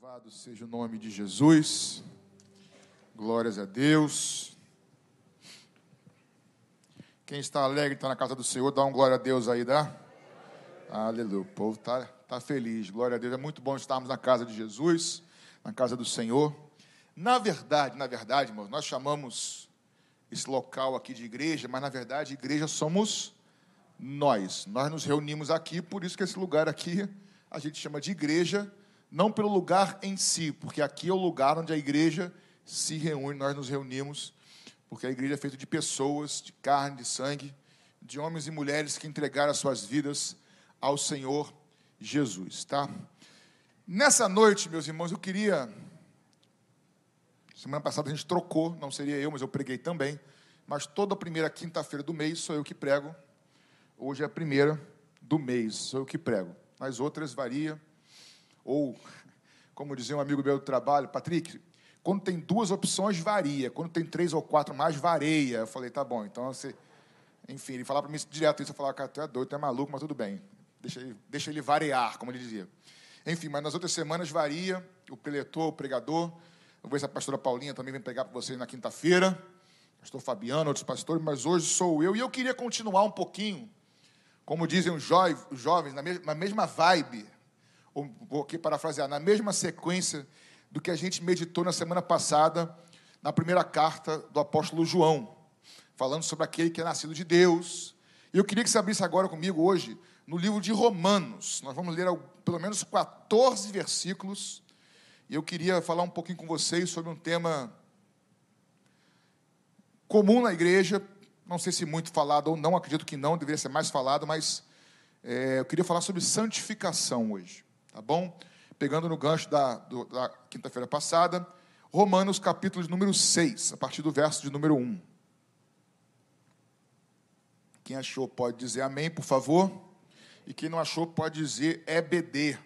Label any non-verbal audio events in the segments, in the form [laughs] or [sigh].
Louvado seja o nome de Jesus. Glórias a Deus. Quem está alegre, está na casa do Senhor, dá um glória a Deus aí, dá? Aleluia. O povo está tá feliz. Glória a Deus. É muito bom estarmos na casa de Jesus, na casa do Senhor. Na verdade, na verdade, irmãos, nós chamamos esse local aqui de igreja, mas na verdade, igreja somos nós. Nós nos reunimos aqui, por isso que esse lugar aqui a gente chama de igreja não pelo lugar em si, porque aqui é o lugar onde a igreja se reúne, nós nos reunimos, porque a igreja é feita de pessoas, de carne, de sangue, de homens e mulheres que entregaram as suas vidas ao Senhor Jesus, tá? Nessa noite, meus irmãos, eu queria. Semana passada a gente trocou, não seria eu, mas eu preguei também. Mas toda primeira quinta-feira do mês sou eu que prego. Hoje é a primeira do mês, sou eu que prego. Nas outras varia ou, como dizia um amigo meu do trabalho, Patrick, quando tem duas opções, varia. Quando tem três ou quatro mais, varia. Eu falei, tá bom. Então, você... enfim, ele falava para mim direto isso. Eu falava, cara, tu é doido, tu é maluco, mas tudo bem. Deixa ele, deixa ele variar, como ele dizia. Enfim, mas nas outras semanas varia. O preletor, o pregador. Eu vou ver se a pastora Paulinha também vem pregar para vocês na quinta-feira. Pastor Fabiano, outros pastores, mas hoje sou eu. E eu queria continuar um pouquinho, como dizem os jovens, na mesma vibe vou aqui parafrasear, na mesma sequência do que a gente meditou na semana passada, na primeira carta do apóstolo João, falando sobre aquele que é nascido de Deus. E eu queria que você abrisse agora comigo hoje no livro de Romanos. Nós vamos ler pelo menos 14 versículos. E eu queria falar um pouquinho com vocês sobre um tema comum na igreja. Não sei se muito falado ou não, acredito que não, deveria ser mais falado, mas é, eu queria falar sobre santificação hoje tá bom? Pegando no gancho da, da quinta-feira passada, Romanos capítulo de número 6, a partir do verso de número 1. Quem achou pode dizer amém, por favor. E quem não achou pode dizer EBD.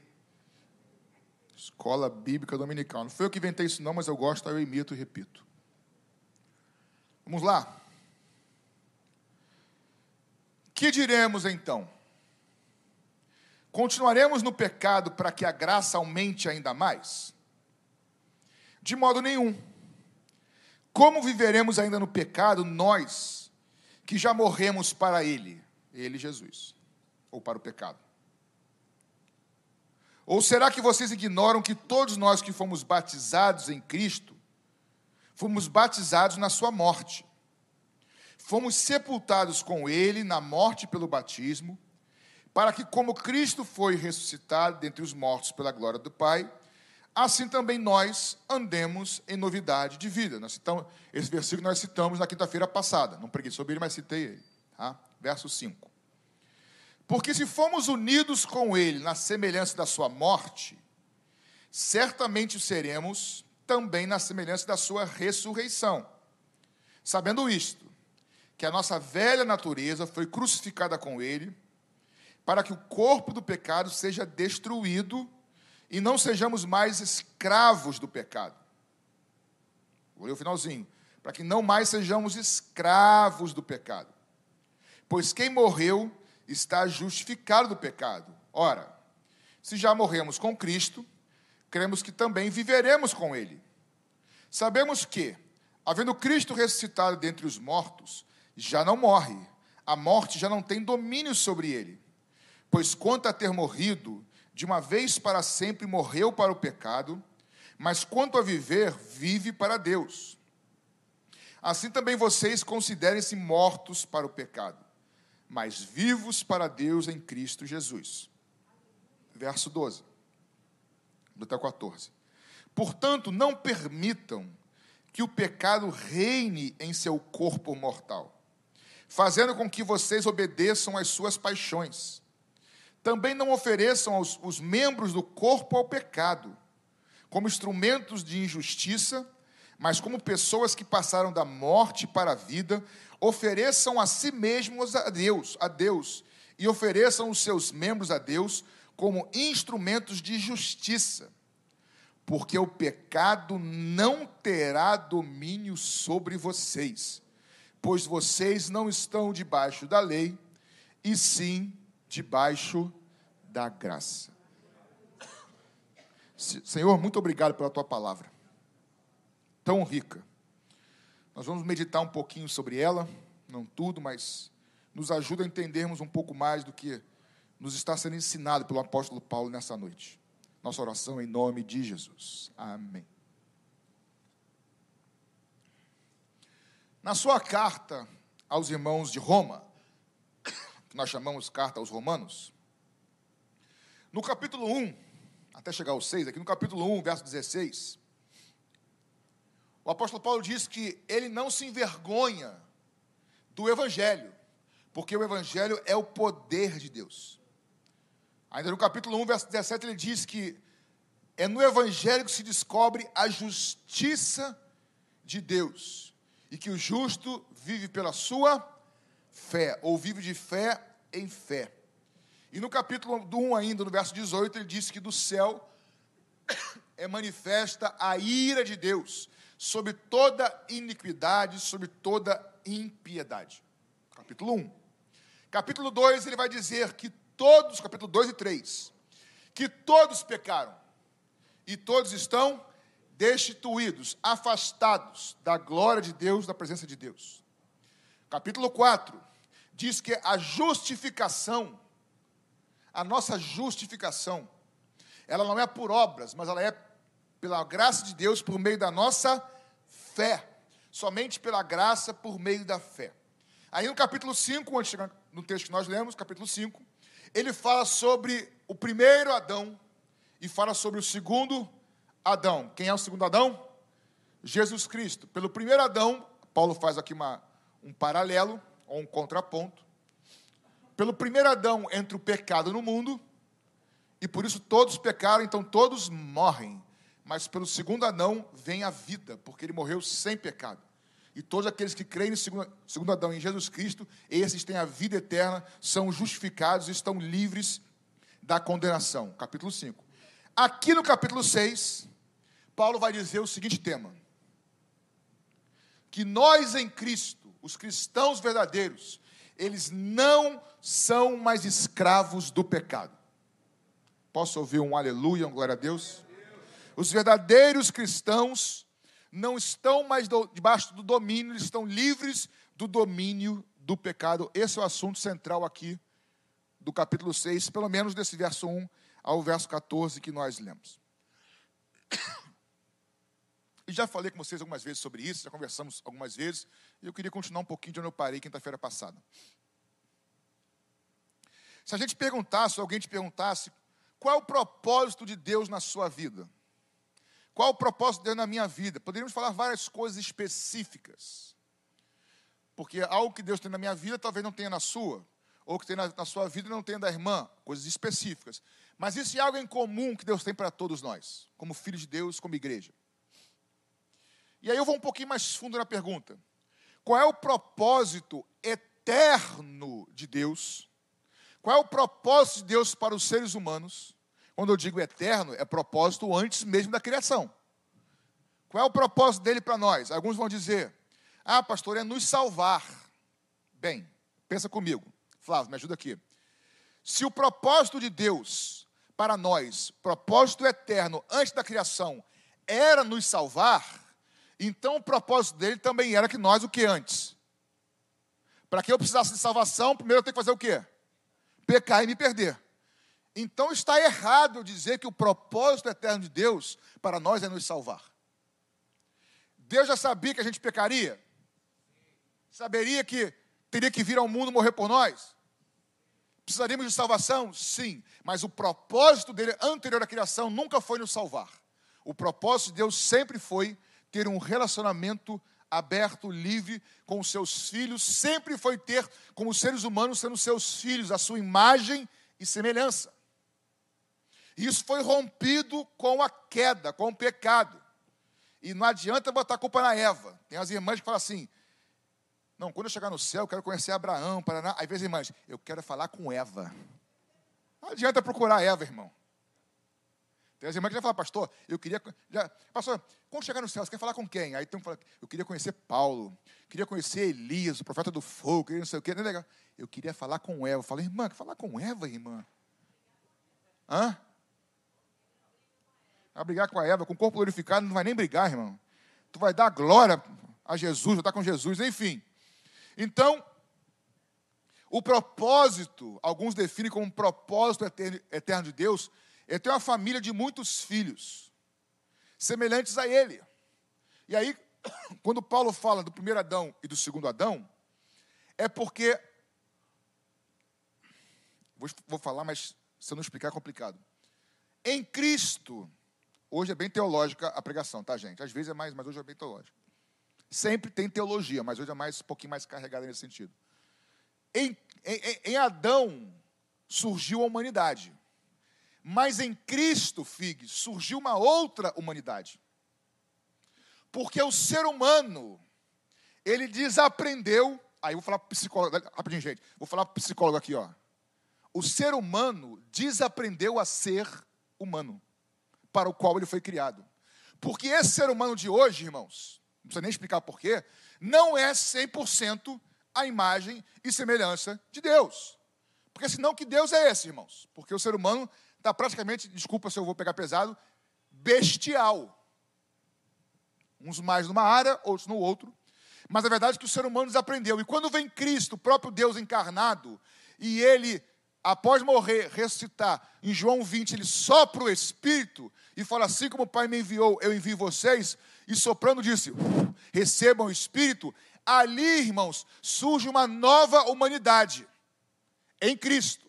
Escola Bíblica Dominical. Não foi eu que inventei isso não, mas eu gosto, eu imito e repito. Vamos lá. Que diremos então? Continuaremos no pecado para que a graça aumente ainda mais? De modo nenhum. Como viveremos ainda no pecado nós que já morremos para ele, ele Jesus, ou para o pecado? Ou será que vocês ignoram que todos nós que fomos batizados em Cristo, fomos batizados na sua morte? Fomos sepultados com ele na morte pelo batismo, para que, como Cristo foi ressuscitado dentre os mortos pela glória do Pai, assim também nós andemos em novidade de vida. Nós citamos, esse versículo nós citamos na quinta-feira passada, não preguei sobre ele, mas citei ele. Tá? Verso 5. Porque se fomos unidos com ele na semelhança da sua morte, certamente seremos também na semelhança da sua ressurreição. Sabendo isto, que a nossa velha natureza foi crucificada com ele, para que o corpo do pecado seja destruído e não sejamos mais escravos do pecado. Vou ler o finalzinho. Para que não mais sejamos escravos do pecado. Pois quem morreu está justificado do pecado. Ora, se já morremos com Cristo, cremos que também viveremos com Ele. Sabemos que, havendo Cristo ressuscitado dentre os mortos, já não morre, a morte já não tem domínio sobre ele. Pois quanto a ter morrido, de uma vez para sempre morreu para o pecado, mas quanto a viver, vive para Deus. Assim também vocês considerem-se mortos para o pecado, mas vivos para Deus em Cristo Jesus. Verso 12, até 14. Portanto, não permitam que o pecado reine em seu corpo mortal, fazendo com que vocês obedeçam às suas paixões também não ofereçam aos, os membros do corpo ao pecado, como instrumentos de injustiça, mas como pessoas que passaram da morte para a vida, ofereçam a si mesmos a Deus, a Deus, e ofereçam os seus membros a Deus como instrumentos de justiça. Porque o pecado não terá domínio sobre vocês, pois vocês não estão debaixo da lei, e sim debaixo da graça. Senhor, muito obrigado pela tua palavra, tão rica. Nós vamos meditar um pouquinho sobre ela, não tudo, mas nos ajuda a entendermos um pouco mais do que nos está sendo ensinado pelo apóstolo Paulo nessa noite. Nossa oração em nome de Jesus. Amém. Na sua carta aos irmãos de Roma, que nós chamamos carta aos Romanos, no capítulo 1, até chegar ao 6, aqui no capítulo 1, verso 16, o apóstolo Paulo diz que ele não se envergonha do evangelho, porque o evangelho é o poder de Deus. Ainda no capítulo 1, verso 17, ele diz que é no evangelho que se descobre a justiça de Deus, e que o justo vive pela sua fé, ou vive de fé em fé. E no capítulo 1 ainda, no verso 18, ele diz que do céu é manifesta a ira de Deus sobre toda iniquidade, sobre toda impiedade. Capítulo 1. Capítulo 2, ele vai dizer que todos, capítulo 2 e 3, que todos pecaram e todos estão destituídos, afastados da glória de Deus, da presença de Deus. Capítulo 4 diz que a justificação, a nossa justificação, ela não é por obras, mas ela é pela graça de Deus por meio da nossa fé. Somente pela graça por meio da fé. Aí no capítulo 5, onde chega no texto que nós lemos, capítulo 5, ele fala sobre o primeiro Adão e fala sobre o segundo Adão. Quem é o segundo Adão? Jesus Cristo. Pelo primeiro Adão, Paulo faz aqui uma, um paralelo, ou um contraponto. Pelo primeiro Adão entra o pecado no mundo, e por isso todos pecaram, então todos morrem. Mas pelo segundo Adão vem a vida, porque ele morreu sem pecado. E todos aqueles que creem no segundo, segundo Adão em Jesus Cristo, esses têm a vida eterna, são justificados e estão livres da condenação. Capítulo 5. Aqui no capítulo 6, Paulo vai dizer o seguinte tema: que nós em Cristo, os cristãos verdadeiros, eles não são mais escravos do pecado. Posso ouvir um aleluia, um glória a Deus? Os verdadeiros cristãos não estão mais do, debaixo do domínio, eles estão livres do domínio do pecado. Esse é o assunto central aqui do capítulo 6, pelo menos desse verso 1 ao verso 14 que nós lemos. Já falei com vocês algumas vezes sobre isso, já conversamos algumas vezes, e eu queria continuar um pouquinho de onde eu parei quinta-feira passada. Se a gente perguntasse, alguém te perguntasse, qual é o propósito de Deus na sua vida? Qual o propósito de Deus na minha vida? Poderíamos falar várias coisas específicas. Porque algo que Deus tem na minha vida talvez não tenha na sua, ou que tem na, na sua vida não tenha da irmã, coisas específicas. Mas isso é algo em comum que Deus tem para todos nós, como filhos de Deus, como igreja. E aí eu vou um pouquinho mais fundo na pergunta. Qual é o propósito eterno de Deus? Qual é o propósito de Deus para os seres humanos? Quando eu digo eterno, é propósito antes mesmo da criação. Qual é o propósito dele para nós? Alguns vão dizer: Ah, pastor, é nos salvar. Bem, pensa comigo. Flávio, me ajuda aqui. Se o propósito de Deus para nós, propósito eterno antes da criação, era nos salvar, então o propósito dele também era que nós o que antes? Para que eu precisasse de salvação, primeiro eu tenho que fazer o quê? Pecar e me perder. Então está errado dizer que o propósito eterno de Deus para nós é nos salvar. Deus já sabia que a gente pecaria? Saberia que teria que vir ao mundo morrer por nós? Precisaríamos de salvação? Sim, mas o propósito dele anterior à criação nunca foi nos salvar. O propósito de Deus sempre foi ter um relacionamento aberto, livre com seus filhos, sempre foi ter como seres humanos sendo seus filhos, a sua imagem e semelhança. Isso foi rompido com a queda, com o pecado. E não adianta botar a culpa na Eva. Tem as irmãs que falam assim: não, quando eu chegar no céu, eu quero conhecer Abraão, Paraná. Às vezes, irmãs, eu quero falar com Eva. Não adianta procurar Eva, irmão. Tem as irmãs que já falam, pastor, eu queria. Já, pastor, quando chegar no céu, você quer falar com quem? Aí tem um fala, eu queria conhecer Paulo, queria conhecer Elias, o profeta do fogo, queria não sei o quê. Não é legal. Eu queria falar com Eva. Eu falei, irmã, falar com Eva, irmã? Hã? a brigar com a Eva, com o corpo glorificado, não vai nem brigar, irmão. Tu vai dar glória a Jesus, vai estar com Jesus, enfim. Então, o propósito, alguns definem como propósito eterno de Deus, é ter uma família de muitos filhos, semelhantes a Ele. E aí, [coughs] quando Paulo fala do primeiro Adão e do segundo Adão, é porque. Vou, vou falar, mas se eu não explicar é complicado. Em Cristo, hoje é bem teológica a pregação, tá, gente? Às vezes é mais, mas hoje é bem teológica. Sempre tem teologia, mas hoje é mais, um pouquinho mais carregada nesse sentido. Em, em, em Adão surgiu a humanidade. Mas em Cristo, Fig, surgiu uma outra humanidade. Porque o ser humano, ele desaprendeu. Aí eu vou falar para psicólogo, rapidinho, gente. Vou falar para psicólogo aqui, ó. O ser humano desaprendeu a ser humano, para o qual ele foi criado. Porque esse ser humano de hoje, irmãos, não precisa nem explicar porquê, não é 100% a imagem e semelhança de Deus. Porque senão que Deus é esse, irmãos? Porque o ser humano está praticamente, desculpa se eu vou pegar pesado, bestial. Uns mais numa área, outros no outro. Mas a verdade é que o ser humano desaprendeu. E quando vem Cristo, o próprio Deus encarnado, e ele, após morrer, ressuscitar, em João 20, ele sopra o Espírito e fala: Assim como o Pai me enviou, eu envio vocês. E soprando disse: Recebam o Espírito. Ali, irmãos, surge uma nova humanidade em Cristo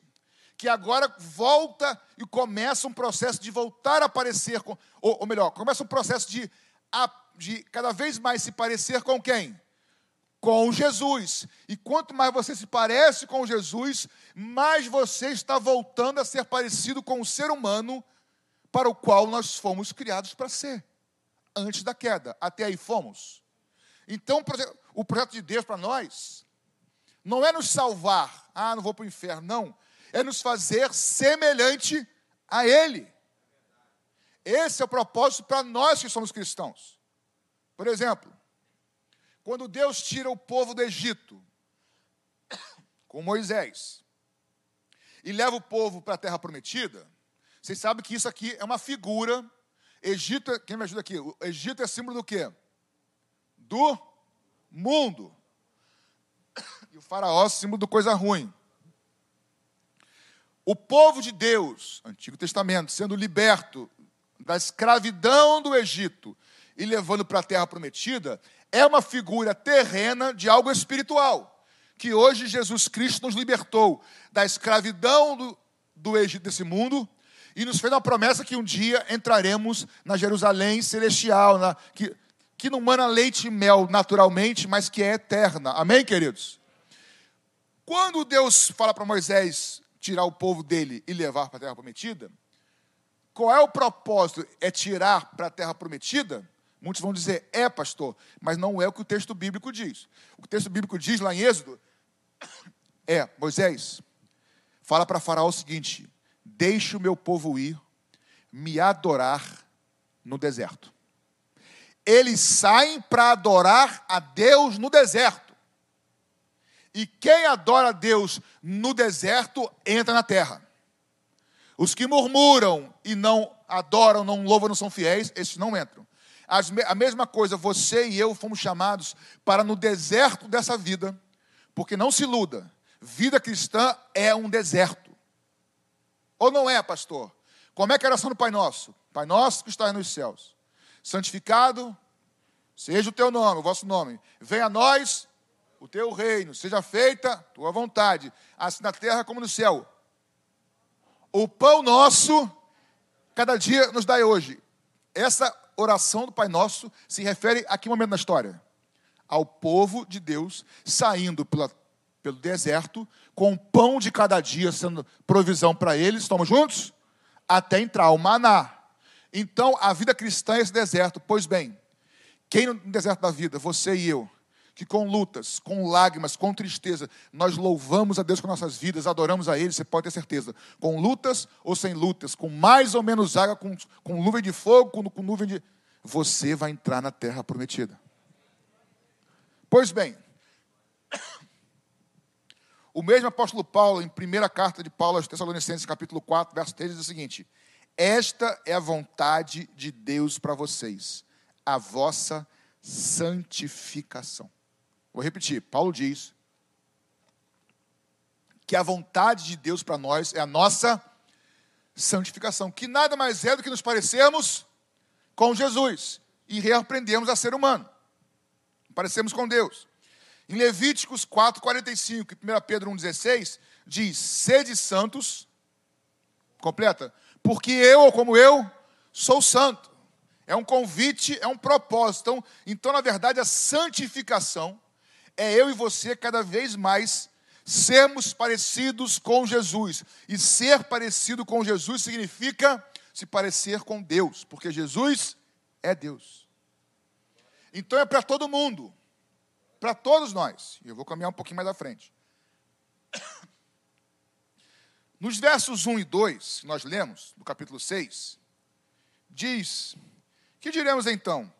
que agora volta e começa um processo de voltar a parecer com, ou, ou melhor, começa um processo de de cada vez mais se parecer com quem? Com Jesus. E quanto mais você se parece com Jesus, mais você está voltando a ser parecido com o ser humano para o qual nós fomos criados para ser. Antes da queda. Até aí fomos. Então, o projeto de Deus para nós não é nos salvar, ah, não vou para o inferno, não. É nos fazer semelhante a Ele. Esse é o propósito para nós que somos cristãos. Por exemplo, quando Deus tira o povo do Egito com Moisés e leva o povo para a terra prometida, vocês sabem que isso aqui é uma figura. Egito, é, quem me ajuda aqui? O Egito é símbolo do quê? Do mundo. E o faraó é símbolo do coisa ruim. O povo de Deus, Antigo Testamento, sendo liberto da escravidão do Egito e levando para a terra prometida, é uma figura terrena de algo espiritual. Que hoje Jesus Cristo nos libertou da escravidão do, do Egito desse mundo e nos fez uma promessa que um dia entraremos na Jerusalém celestial, na, que, que não mana leite e mel naturalmente, mas que é eterna. Amém, queridos? Quando Deus fala para Moisés tirar o povo dele e levar para a terra prometida, qual é o propósito? É tirar para a terra prometida? Muitos vão dizer, é, pastor, mas não é o que o texto bíblico diz. O que o texto bíblico diz lá em Êxodo [coughs] é: Moisés, fala para Faraó o seguinte: deixe o meu povo ir, me adorar no deserto. Eles saem para adorar a Deus no deserto. E quem adora a Deus no deserto entra na terra. Os que murmuram e não adoram, não louvam, não são fiéis, esses não entram. A mesma coisa, você e eu fomos chamados para no deserto dessa vida, porque não se iluda, vida cristã é um deserto. Ou não é, pastor? Como é que é a oração do Pai Nosso? Pai Nosso que está nos céus, santificado seja o teu nome, o vosso nome. Venha a nós o teu reino, seja feita tua vontade, assim na terra como no céu. O pão nosso, cada dia nos dai hoje. Essa oração do Pai Nosso se refere a que momento na história? Ao povo de Deus saindo pela, pelo deserto, com o pão de cada dia sendo provisão para eles, estamos juntos? Até entrar o maná. Então, a vida cristã é esse deserto. Pois bem, quem no deserto da vida? Você e eu que com lutas, com lágrimas, com tristeza, nós louvamos a Deus com nossas vidas, adoramos a Ele, você pode ter certeza. Com lutas ou sem lutas, com mais ou menos água, com, com nuvem de fogo, com, com nuvem de. Você vai entrar na terra prometida. Pois bem, [coughs] o mesmo apóstolo Paulo, em primeira carta de Paulo aos Tessalonicenses, capítulo 4, verso 3, diz o seguinte: Esta é a vontade de Deus para vocês, a vossa santificação. Vou repetir, Paulo diz que a vontade de Deus para nós é a nossa santificação, que nada mais é do que nos parecermos com Jesus e reaprendemos a ser humano. Parecemos com Deus. Em Levíticos 4:45 e 1 Pedro 1:16 diz: "Sede santos", completa, porque eu, como eu, sou santo. É um convite, é um propósito. Então, então, na verdade, a santificação é eu e você cada vez mais sermos parecidos com Jesus. E ser parecido com Jesus significa se parecer com Deus, porque Jesus é Deus. Então é para todo mundo, para todos nós. Eu vou caminhar um pouquinho mais à frente. [coughs] Nos versos 1 e 2, que nós lemos, do capítulo 6, diz: Que diremos então?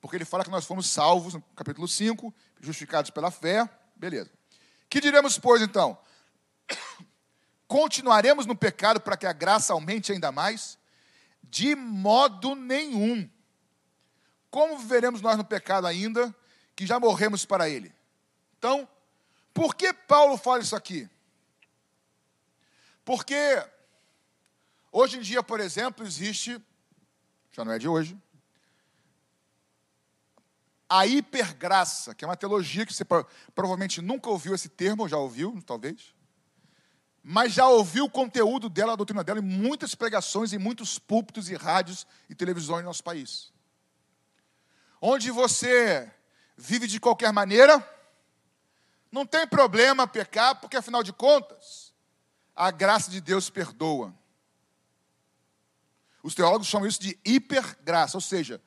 Porque ele fala que nós fomos salvos, no capítulo 5, justificados pela fé, beleza. Que diremos, pois, então? Continuaremos no pecado para que a graça aumente ainda mais? De modo nenhum. Como viveremos nós no pecado ainda, que já morremos para ele? Então, por que Paulo fala isso aqui? Porque hoje em dia, por exemplo, existe, já não é de hoje, a hipergraça, que é uma teologia que você provavelmente nunca ouviu esse termo, ou já ouviu, talvez, mas já ouviu o conteúdo dela, a doutrina dela, em muitas pregações, em muitos púlpitos e rádios e televisões no nosso país. Onde você vive de qualquer maneira, não tem problema pecar, porque afinal de contas, a graça de Deus perdoa. Os teólogos chamam isso de hipergraça, ou seja,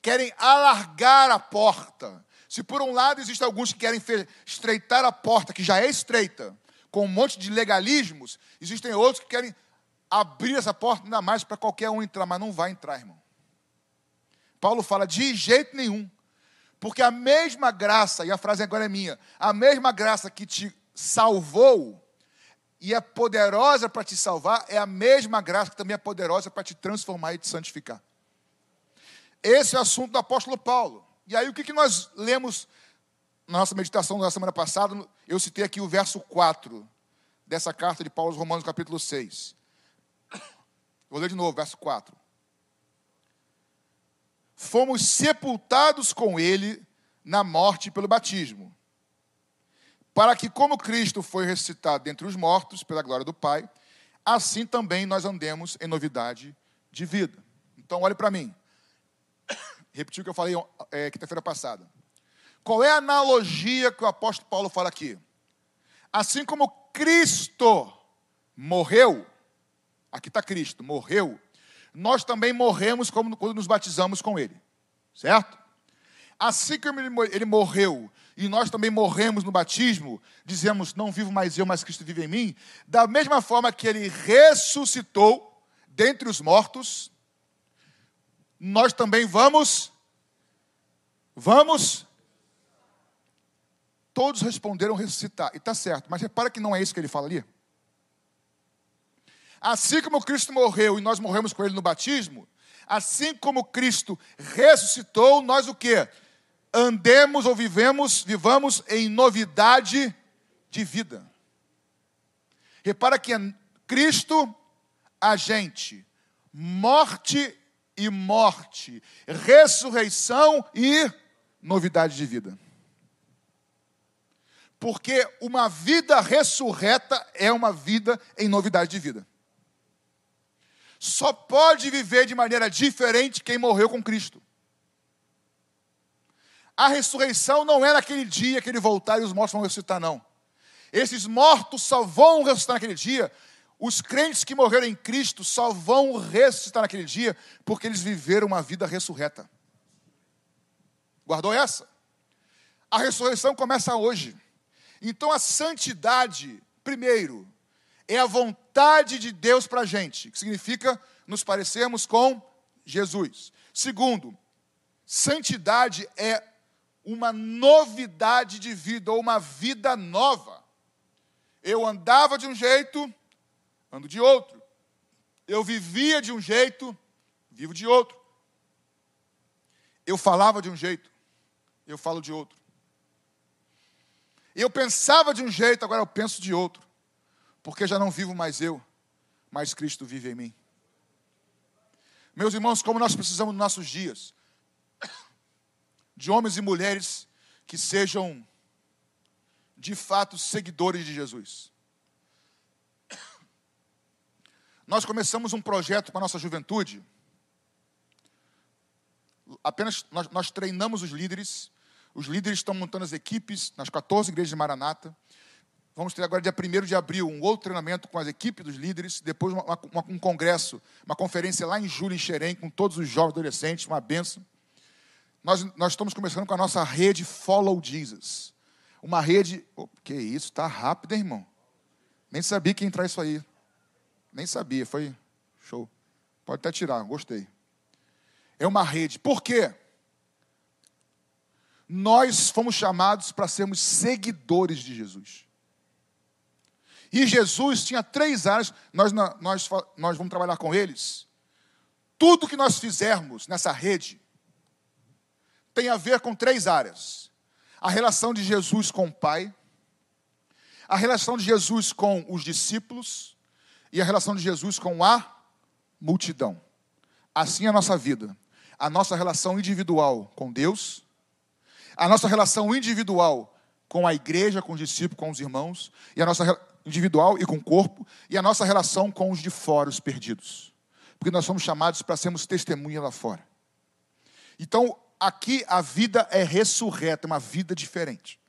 querem alargar a porta. Se por um lado existem alguns que querem estreitar a porta, que já é estreita, com um monte de legalismos, existem outros que querem abrir essa porta ainda mais para qualquer um entrar, mas não vai entrar, irmão. Paulo fala de jeito nenhum. Porque a mesma graça, e a frase agora é minha, a mesma graça que te salvou e é poderosa para te salvar, é a mesma graça que também é poderosa para te transformar e te santificar. Esse é o assunto do apóstolo Paulo. E aí, o que, que nós lemos na nossa meditação da semana passada? Eu citei aqui o verso 4 dessa carta de Paulo aos Romanos, capítulo 6. Vou ler de novo, verso 4. Fomos sepultados com ele na morte pelo batismo, para que, como Cristo foi ressuscitado dentre os mortos pela glória do Pai, assim também nós andemos em novidade de vida. Então, olhe para mim repetir o que eu falei é, quinta-feira passada. Qual é a analogia que o apóstolo Paulo fala aqui? Assim como Cristo morreu, aqui está Cristo, morreu, nós também morremos quando nos batizamos com Ele, certo? Assim como ele morreu e nós também morremos no batismo, dizemos: Não vivo mais eu, mas Cristo vive em mim. Da mesma forma que ele ressuscitou dentre os mortos, nós também vamos. Vamos. Todos responderam ressuscitar. E está certo, mas repara que não é isso que ele fala ali. Assim como Cristo morreu e nós morremos com ele no batismo, assim como Cristo ressuscitou, nós o que? Andemos ou vivemos, vivamos em novidade de vida. Repara que é Cristo, a gente, morte e morte, ressurreição e novidade de vida. Porque uma vida ressurreta é uma vida em novidade de vida. Só pode viver de maneira diferente quem morreu com Cristo. A ressurreição não é naquele dia que ele voltar e os mortos vão ressuscitar, não. Esses mortos só vão ressuscitar naquele dia os crentes que morreram em Cristo só vão ressuscitar naquele dia porque eles viveram uma vida ressurreta. Guardou essa? A ressurreição começa hoje. Então a santidade, primeiro, é a vontade de Deus para a gente, que significa nos parecermos com Jesus. Segundo, santidade é uma novidade de vida, ou uma vida nova. Eu andava de um jeito, ando de outro. Eu vivia de um jeito, vivo de outro. Eu falava de um jeito, eu falo de outro. Eu pensava de um jeito, agora eu penso de outro. Porque já não vivo mais eu, mas Cristo vive em mim. Meus irmãos, como nós precisamos nos nossos dias de homens e mulheres que sejam de fato seguidores de Jesus. Nós começamos um projeto para a nossa juventude. Apenas nós, nós, treinamos os líderes. Os líderes estão montando as equipes nas 14 igrejas de Maranata. Vamos ter agora, dia 1 de abril, um outro treinamento com as equipes dos líderes. Depois, uma, uma, um congresso, uma conferência lá em julho, em Xerém, com todos os jovens adolescentes, uma benção. Nós, nós estamos começando com a nossa rede Follow Jesus. Uma rede. Oh, que isso, está rápido, hein, irmão? Nem sabia que ia entrar isso aí. Nem sabia, foi show. Pode até tirar, gostei. É uma rede. Por quê? Nós fomos chamados para sermos seguidores de Jesus. E Jesus tinha três áreas, nós, nós, nós vamos trabalhar com eles. Tudo que nós fizermos nessa rede tem a ver com três áreas: a relação de Jesus com o Pai, a relação de Jesus com os discípulos e a relação de Jesus com a multidão. Assim é a nossa vida. A nossa relação individual com Deus, a nossa relação individual com a igreja, com os discípulos, com os irmãos, e a nossa individual e com o corpo, e a nossa relação com os de fora, os perdidos. Porque nós somos chamados para sermos testemunha lá fora. Então, aqui a vida é ressurreta, uma vida diferente.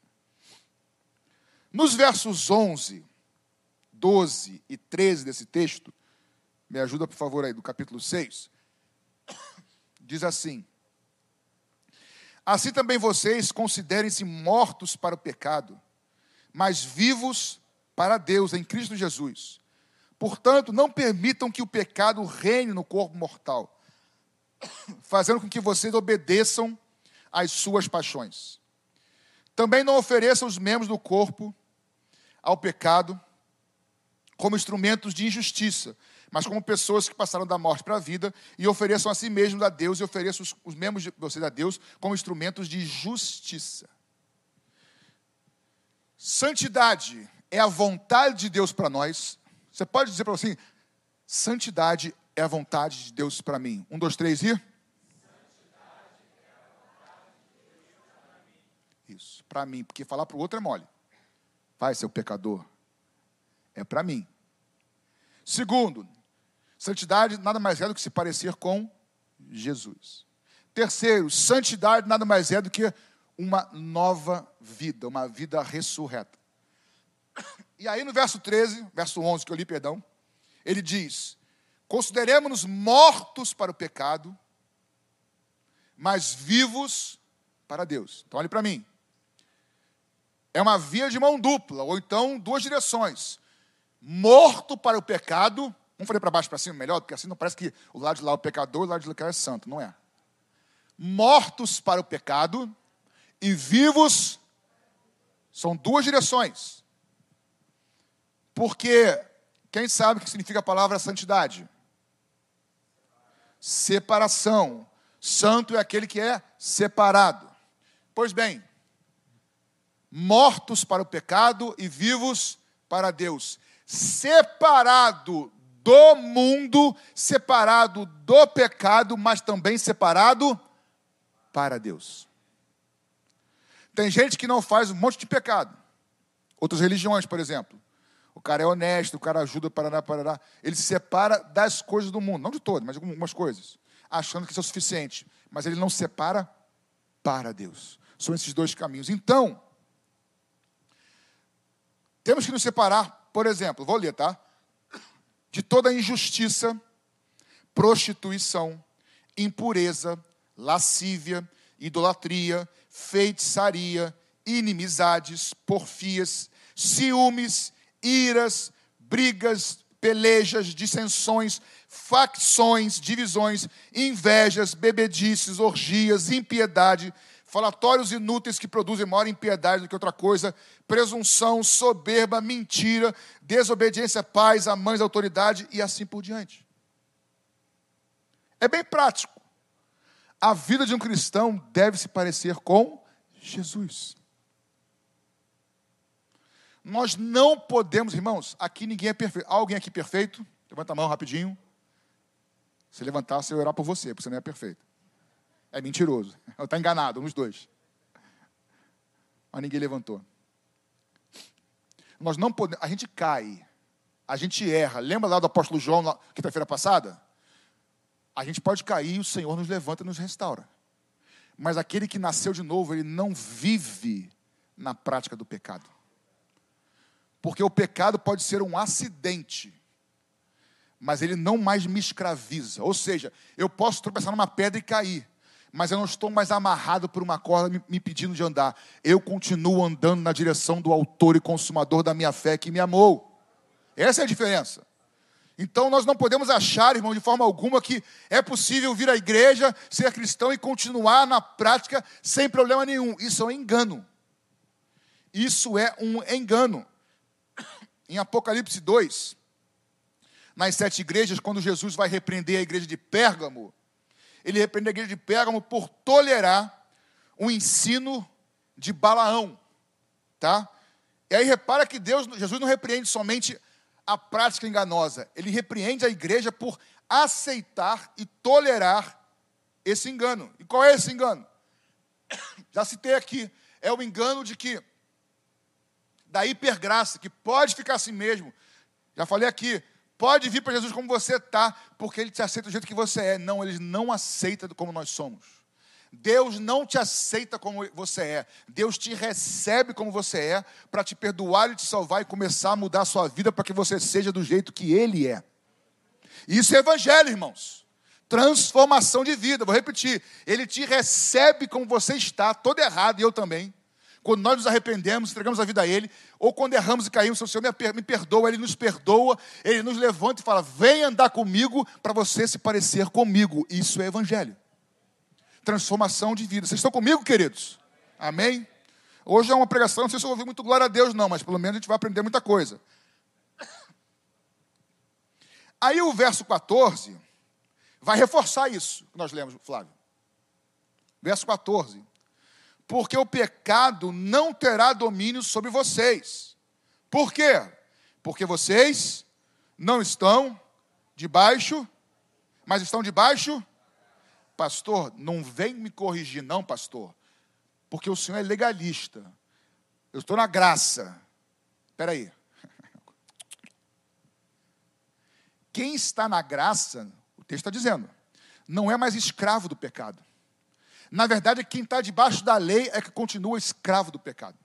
Nos versos 11 12 e 13 desse texto, me ajuda por favor aí, do capítulo 6, [coughs] diz assim: Assim também vocês considerem-se mortos para o pecado, mas vivos para Deus em Cristo Jesus. Portanto, não permitam que o pecado reine no corpo mortal, [coughs] fazendo com que vocês obedeçam às suas paixões. Também não ofereçam os membros do corpo ao pecado como instrumentos de injustiça, mas como pessoas que passaram da morte para a vida e ofereçam a si mesmos a Deus e ofereçam os, os membros de vocês a Deus como instrumentos de justiça. Santidade é a vontade de Deus para nós. Você pode dizer para você, santidade é a vontade de Deus para mim. Um, dois, três e. Isso, para mim, porque falar para o outro é mole. Vai, seu pecador. É para mim. Segundo, santidade nada mais é do que se parecer com Jesus. Terceiro, santidade nada mais é do que uma nova vida, uma vida ressurreta. [coughs] E aí no verso 13, verso 11 que eu li, perdão, ele diz: Consideremos-nos mortos para o pecado, mas vivos para Deus. Então olhe para mim. É uma via de mão dupla, ou então duas direções morto para o pecado. Vamos fazer para baixo para cima melhor, porque assim não parece que o lado de lá é o pecador o lado de cá é santo. Não é. Mortos para o pecado e vivos são duas direções. Porque quem sabe o que significa a palavra santidade? Separação. Santo é aquele que é separado. Pois bem, mortos para o pecado e vivos para Deus separado do mundo, separado do pecado, mas também separado para Deus. Tem gente que não faz um monte de pecado. Outras religiões, por exemplo. O cara é honesto, o cara ajuda, parará, parará. Ele se separa das coisas do mundo. Não de todas, mas de algumas coisas. Achando que isso é o suficiente. Mas ele não se separa para Deus. São esses dois caminhos. Então, temos que nos separar por exemplo, vou ler, tá? De toda injustiça, prostituição, impureza, lascívia, idolatria, feitiçaria, inimizades, porfias, ciúmes, iras, brigas, pelejas, dissensões, facções, divisões, invejas, bebedices, orgias, impiedade, falatórios inúteis que produzem maior impiedade do que outra coisa, presunção, soberba, mentira, desobediência a pais, a mães, a autoridade e assim por diante. É bem prático. A vida de um cristão deve se parecer com Jesus. Nós não podemos, irmãos, aqui ninguém é perfeito. Alguém aqui perfeito? Levanta a mão rapidinho. Se levantar, se eu orar por você, porque você não é perfeito. É mentiroso. [laughs] Está enganado, dos dois. Mas ninguém levantou. Nós não podemos. A gente cai. A gente erra. Lembra lá do apóstolo João, quinta-feira passada? A gente pode cair e o Senhor nos levanta e nos restaura. Mas aquele que nasceu de novo, ele não vive na prática do pecado. Porque o pecado pode ser um acidente, mas ele não mais me escraviza. Ou seja, eu posso tropeçar numa pedra e cair, mas eu não estou mais amarrado por uma corda me, pedindo de andar. Eu continuo andando na direção do autor e consumador da minha fé que me amou. Essa é a diferença. Então nós não podemos achar, irmão, de forma alguma que é possível vir à igreja, ser cristão e continuar na prática sem problema nenhum. Isso é um engano. Isso é um engano em Apocalipse 2, nas sete igrejas, quando Jesus vai repreender a igreja de Pérgamo, ele repreende a igreja de Pérgamo por tolerar o ensino de Balaão, tá? E aí repara que Deus, Jesus não repreende somente a prática enganosa, ele repreende a igreja por aceitar e tolerar esse engano. E qual é esse engano? [coughs] Já citei aqui, é o engano de que da hipergraça, que pode ficar assim mesmo. Já falei aqui, pode vir para Jesus como você está, porque Ele te aceita do jeito que você é. Não, Ele não aceita como nós somos. Deus não te aceita como você é. Deus te recebe como você é, para te perdoar e te salvar e começar a mudar a sua vida para que você seja do jeito que Ele é. Isso é evangelho, irmãos. Transformação de vida. Vou repetir. Ele te recebe como você está, todo errado, e eu também. Quando nós nos arrependemos, entregamos a vida a Ele, ou quando erramos e caímos, o Senhor me perdoa, Ele nos perdoa, Ele nos levanta e fala: vem andar comigo para você se parecer comigo. Isso é Evangelho. Transformação de vida. Vocês estão comigo, queridos? Amém? Hoje é uma pregação, não sei se eu ouvi muito glória a Deus, não, mas pelo menos a gente vai aprender muita coisa. Aí o verso 14 vai reforçar isso que nós lemos, Flávio. Verso 14 porque o pecado não terá domínio sobre vocês. Por quê? Porque vocês não estão debaixo, mas estão debaixo. Pastor, não vem me corrigir, não, pastor, porque o senhor é legalista. Eu estou na graça. Espera aí. Quem está na graça, o texto está dizendo, não é mais escravo do pecado. Na verdade, quem está debaixo da lei é que continua escravo do pecado.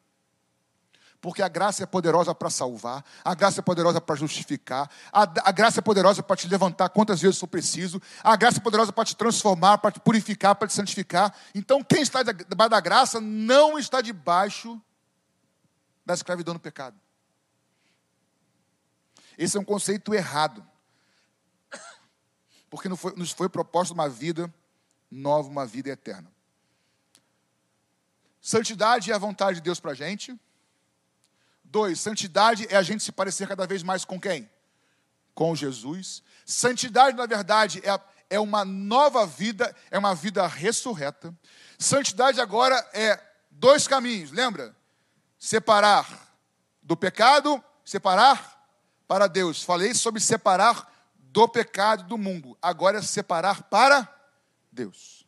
Porque a graça é poderosa para salvar, a graça é poderosa para justificar, a, a graça é poderosa para te levantar quantas vezes for preciso, a graça é poderosa para te transformar, para te purificar, para te santificar. Então, quem está debaixo da graça não está debaixo da escravidão do pecado. Esse é um conceito errado. Porque nos foi proposta uma vida nova, uma vida eterna. Santidade é a vontade de Deus para a gente. Dois, santidade é a gente se parecer cada vez mais com quem? Com Jesus. Santidade, na verdade, é, é uma nova vida, é uma vida ressurreta. Santidade agora é dois caminhos, lembra? Separar do pecado, separar para Deus. Falei sobre separar do pecado do mundo. Agora é separar para Deus.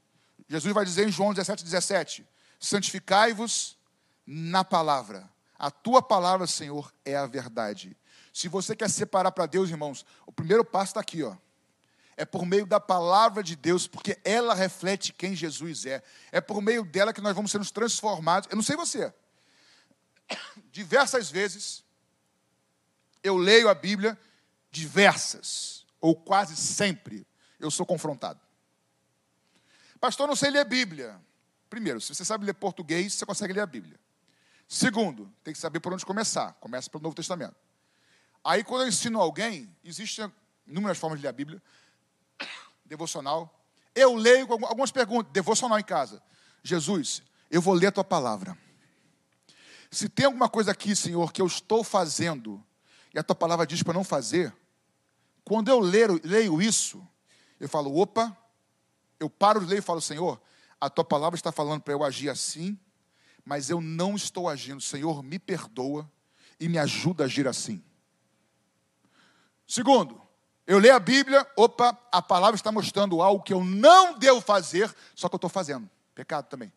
Jesus vai dizer em João 17, 17: santificai-vos na palavra. A tua palavra, Senhor, é a verdade. Se você quer separar para Deus, irmãos, o primeiro passo está aqui, ó. É por meio da palavra de Deus, porque ela reflete quem Jesus é. É por meio dela que nós vamos ser transformados. Eu não sei você. [coughs] Diversas vezes eu leio a Bíblia, diversas, ou quase sempre, eu sou confrontado. Pastor, não sei ler Bíblia. Primeiro, se você sabe ler português, você consegue ler a Bíblia. Segundo, tem que saber por onde começar. Começa pelo Novo Testamento. Aí, quando eu ensino alguém, existem inúmeras formas de ler a Bíblia. Devocional. Eu leio algumas perguntas. Devocional em casa. Jesus, eu vou ler a tua palavra. Se tem alguma coisa aqui, Senhor, que eu estou fazendo e a tua palavra diz para não fazer, quando eu leio, leio isso, eu falo: opa, eu paro de ler e falo, Senhor, a tua palavra está falando para eu agir assim, mas eu não estou agindo. Senhor, me perdoa e me ajuda a agir assim. Segundo, eu leio a Bíblia, opa, a palavra está mostrando algo que eu não devo fazer, só que eu estou fazendo. Pecado também.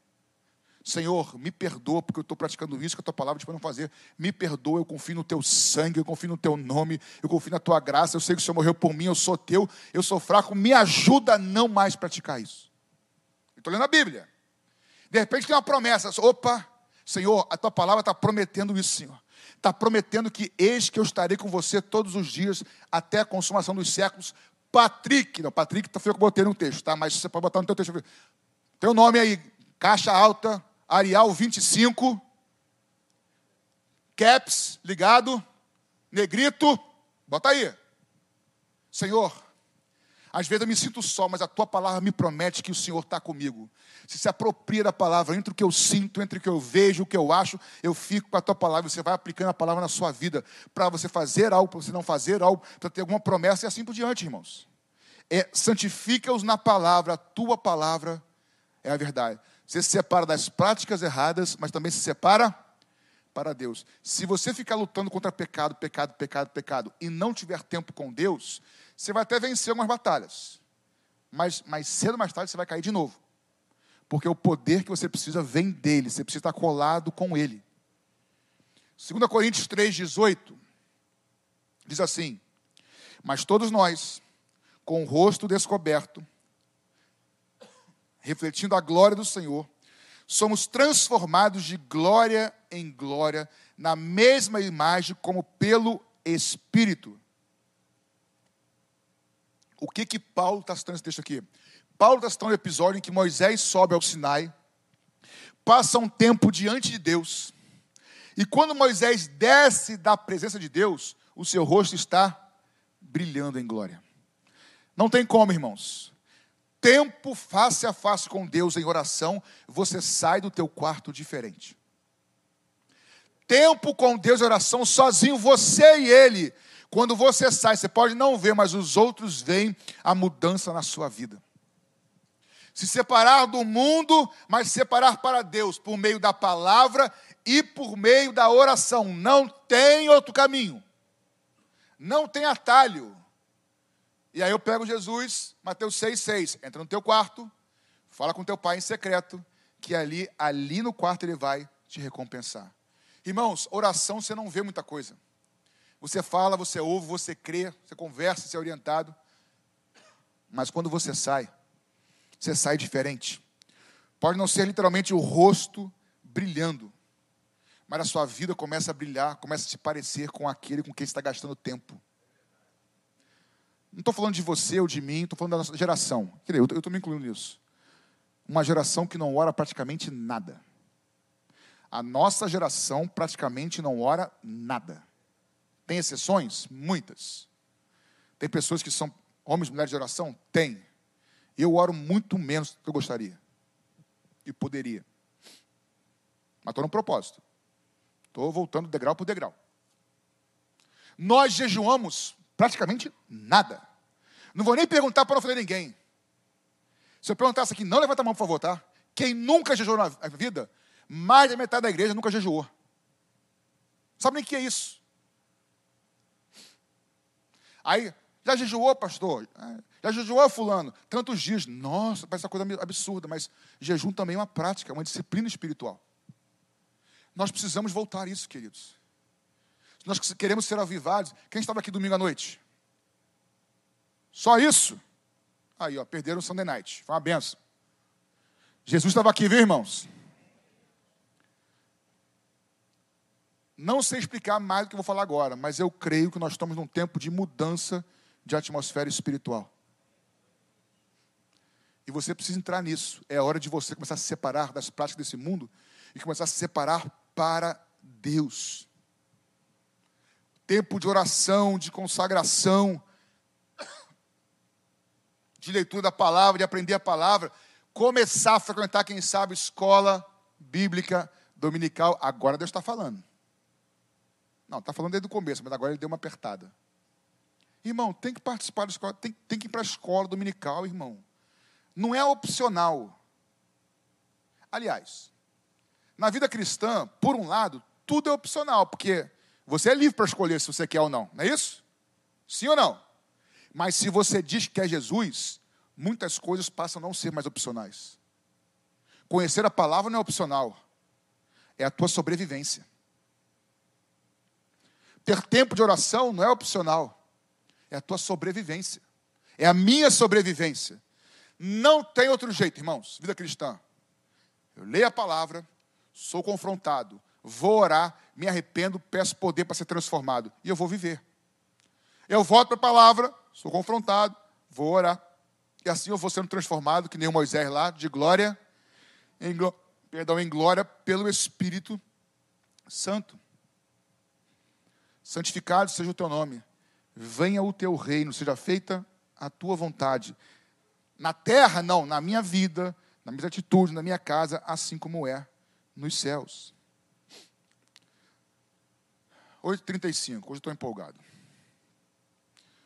Senhor, me perdoa porque eu estou praticando isso que a tua palavra diz para não fazer. Me perdoa, eu confio no teu sangue, eu confio no teu nome, eu confio na tua graça. Eu sei que o Senhor morreu por mim, eu sou teu, eu sou fraco. Me ajuda a não mais praticar isso. Estou lendo a Bíblia. De repente tem uma promessa. Opa, Senhor, a tua palavra está prometendo isso, Senhor. Está prometendo que eis que eu estarei com você todos os dias até a consumação dos séculos. Patrick, não, Patrick foi eu que botei no texto, tá? Mas você pode botar no teu texto. Teu nome aí, caixa alta, Arial 25, caps ligado, negrito, bota aí. Senhor, às vezes eu me sinto só, mas a tua palavra me promete que o Senhor está comigo. Se se apropria da palavra, entre o que eu sinto, entre o que eu vejo, o que eu acho, eu fico com a tua palavra. Você vai aplicando a palavra na sua vida, para você fazer algo, para você não fazer algo, para ter alguma promessa e assim por diante, irmãos. É, santifica-os na palavra, a tua palavra é a verdade. Você se separa das práticas erradas, mas também se separa para Deus. Se você ficar lutando contra pecado, pecado, pecado, pecado, e não tiver tempo com Deus, você vai até vencer algumas batalhas. Mas mais cedo ou mais tarde você vai cair de novo. Porque o poder que você precisa vem dele, você precisa estar colado com ele. 2 Coríntios 3,18 diz assim: Mas todos nós, com o rosto descoberto, refletindo a glória do Senhor, somos transformados de glória em glória, na mesma imagem, como pelo Espírito. O que que Paulo está citando esse texto aqui? Paulo está citando o episódio em que Moisés sobe ao Sinai, passa um tempo diante de Deus, e quando Moisés desce da presença de Deus, o seu rosto está brilhando em glória. Não tem como, irmãos tempo face a face com Deus em oração, você sai do teu quarto diferente. Tempo com Deus em oração sozinho, você e Ele. Quando você sai, você pode não ver, mas os outros veem a mudança na sua vida. Se separar do mundo, mas separar para Deus, por meio da palavra e por meio da oração. Não tem outro caminho. Não tem atalho. E aí eu pego Jesus, Mateus 6, 6. Entra no teu quarto, fala com teu pai em secreto, que ali, ali no quarto ele vai te recompensar. Irmãos, oração você não vê muita coisa. Você fala, você ouve, você crê, você conversa, você é orientado. Mas quando você sai, você sai diferente. Pode não ser literalmente o rosto brilhando, mas a sua vida começa a brilhar, começa a se parecer com aquele com quem está gastando tempo. Não estou falando de você ou de mim, estou falando da nossa geração. Eu estou me incluindo nisso. Uma geração que não ora praticamente nada. A nossa geração praticamente não ora nada. Tem exceções? Muitas. Tem pessoas que são homens e mulheres de oração? Tem. Eu oro muito menos do que eu gostaria. E poderia. Mas estou no propósito. Estou voltando degrau por degrau. Nós jejuamos praticamente nada. Não vou nem perguntar para não fazer ninguém. Se eu perguntasse aqui, não levanta a mão, por favor, tá? Quem nunca jejuou na vida, mais da metade da igreja nunca jejuou. Sabe nem o que é isso? Aí, já jejuou, pastor? É, já jejuou, fulano? Tantos dias. Nossa, parece uma coisa absurda, mas jejum também é uma prática, uma disciplina espiritual. Nós precisamos voltar a isso, queridos. Nós queremos ser avivados. Quem estava aqui domingo à noite? Só isso? Aí, ó, perderam o Sunday night. Foi uma benção. Jesus estava aqui, viu, irmãos? Não sei explicar mais do que eu vou falar agora, mas eu creio que nós estamos num tempo de mudança de atmosfera espiritual. E você precisa entrar nisso. É hora de você começar a se separar das práticas desse mundo e começar a se separar para Deus tempo de oração, de consagração, de leitura da palavra, de aprender a palavra, começar a frequentar, quem sabe, escola bíblica dominical. Agora Deus está falando. Não, está falando desde o começo, mas agora ele deu uma apertada. Irmão, tem que participar da escola, tem, tem que ir para a escola dominical, irmão. não é opcional. Aliás, na vida cristã, por um lado, tudo é opcional, porque você é livre para escolher se você quer ou não, não é isso? Sim ou não? Mas se você diz que é Jesus, muitas coisas passam a não ser mais opcionais. Conhecer a palavra não é opcional, é a tua sobrevivência. Ter tempo de oração não é opcional, é a tua sobrevivência, é a minha sobrevivência. Não tem outro jeito, irmãos, vida cristã. Eu leio a palavra, sou confrontado, vou orar, me arrependo, peço poder para ser transformado e eu vou viver. Eu volto para a palavra, sou confrontado, vou orar. E assim eu vou sendo transformado, que nem o Moisés lá, de glória, em, perdão, em glória pelo Espírito Santo. Santificado seja o teu nome, venha o teu reino, seja feita a tua vontade. Na terra, não, na minha vida, na minha atitude, na minha casa, assim como é nos céus. 8h35, hoje estou empolgado.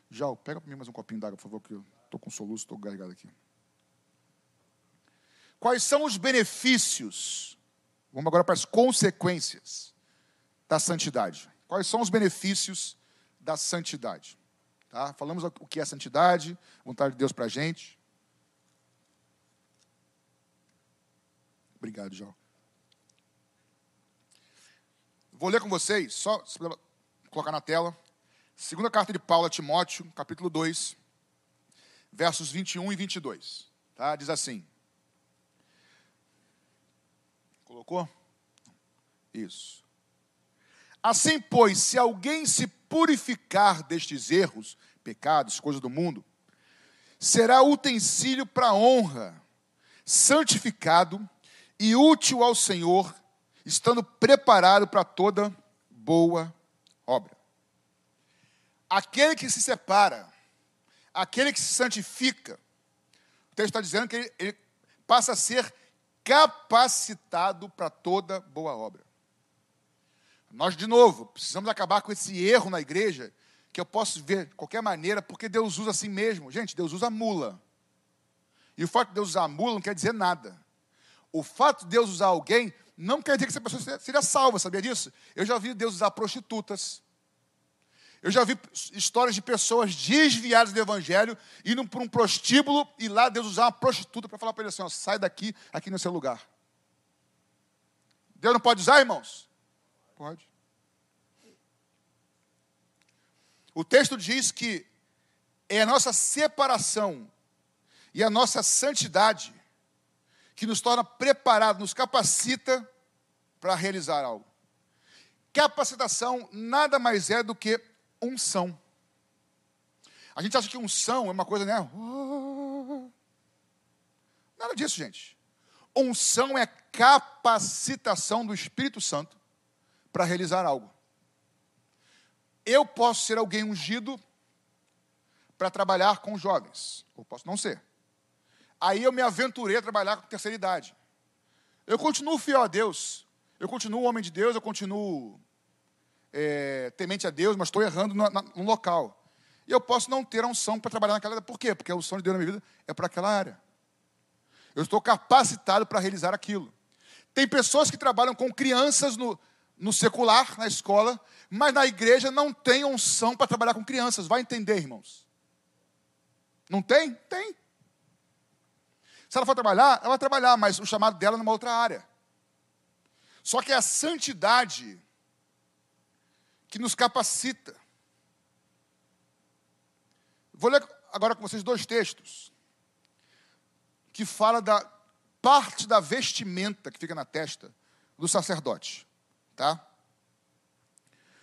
Já, pega para mim mais um copinho d'água, por favor, que eu estou com soluço, estou gargado aqui. Quais são os benefícios? Vamos agora para as consequências da santidade. Quais são os benefícios da santidade? Tá? Falamos o que é santidade, vontade de Deus para a gente. Obrigado, João. Vou ler com vocês, só colocar na tela. Segunda carta de Paulo a Timóteo, capítulo 2, versos 21 e 22. Tá? Diz assim. Colocou? Isso. Assim, pois, se alguém se purificar destes erros, pecados, coisas do mundo, será utensílio para honra, santificado e útil ao Senhor, estando preparado para toda boa obra. Aquele que se separa, aquele que se santifica, o texto está dizendo que ele, ele passa a ser capacitado para toda boa obra. Nós, de novo, precisamos acabar com esse erro na igreja, que eu posso ver de qualquer maneira, porque Deus usa assim mesmo. Gente, Deus usa mula. E o fato de Deus usar mula não quer dizer nada. O fato de Deus usar alguém não quer dizer que essa pessoa seja salva, sabia disso? Eu já vi Deus usar prostitutas. Eu já vi histórias de pessoas desviadas do evangelho, indo para um prostíbulo e lá Deus usar uma prostituta para falar para ele assim: ó, sai daqui, aqui no seu lugar. Deus não pode usar, irmãos? Pode. O texto diz que é a nossa separação e a nossa santidade que nos torna preparados, nos capacita para realizar algo. Capacitação nada mais é do que unção. A gente acha que unção é uma coisa, né? Nada disso, gente. Unção é capacitação do Espírito Santo para realizar algo. Eu posso ser alguém ungido para trabalhar com jovens, ou posso não ser. Aí eu me aventurei a trabalhar com terceira idade. Eu continuo fiel a Deus. Eu continuo homem de Deus, eu continuo é, temente a Deus, mas estou errando no, no, local. E eu posso não ter a unção para trabalhar naquela área. Por quê? Porque a unção de Deus na minha vida é para aquela área. Eu estou capacitado para realizar aquilo. Tem pessoas que trabalham com crianças no, no secular, na escola, mas na igreja não tem unção para trabalhar com crianças. Vai entender, irmãos. Não tem? Tem. Se ela for trabalhar, ela vai trabalhar, mas o chamado dela é numa outra área. Só que é a santidade que nos capacita. Vou ler agora com vocês dois textos que fala da parte da vestimenta que fica na testa do sacerdote, tá?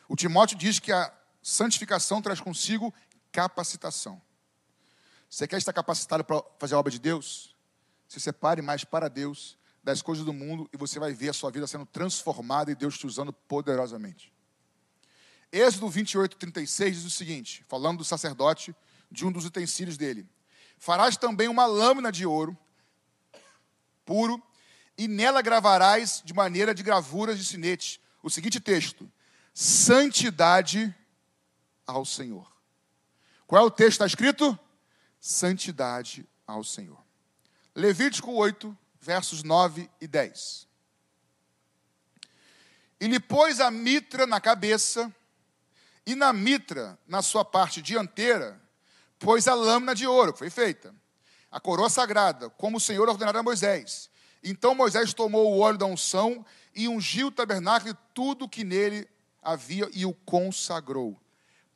O Timóteo diz que a santificação traz consigo capacitação. Você quer estar capacitado para fazer a obra de Deus? Se separe mais para Deus das coisas do mundo e você vai ver a sua vida sendo transformada e Deus te usando poderosamente. Êxodo 28, 36 diz o seguinte, falando do sacerdote, de um dos utensílios dele: Farás também uma lâmina de ouro puro, e nela gravarás de maneira de gravuras de sinete. O seguinte texto: Santidade ao Senhor. Qual é o texto está escrito? Santidade ao Senhor. Levítico 8, versos 9 e 10. E lhe pôs a mitra na cabeça, e na mitra, na sua parte dianteira, pôs a lâmina de ouro, que foi feita, a coroa sagrada, como o Senhor ordenara a Moisés. Então Moisés tomou o óleo da unção e ungiu o tabernáculo e tudo que nele havia e o consagrou.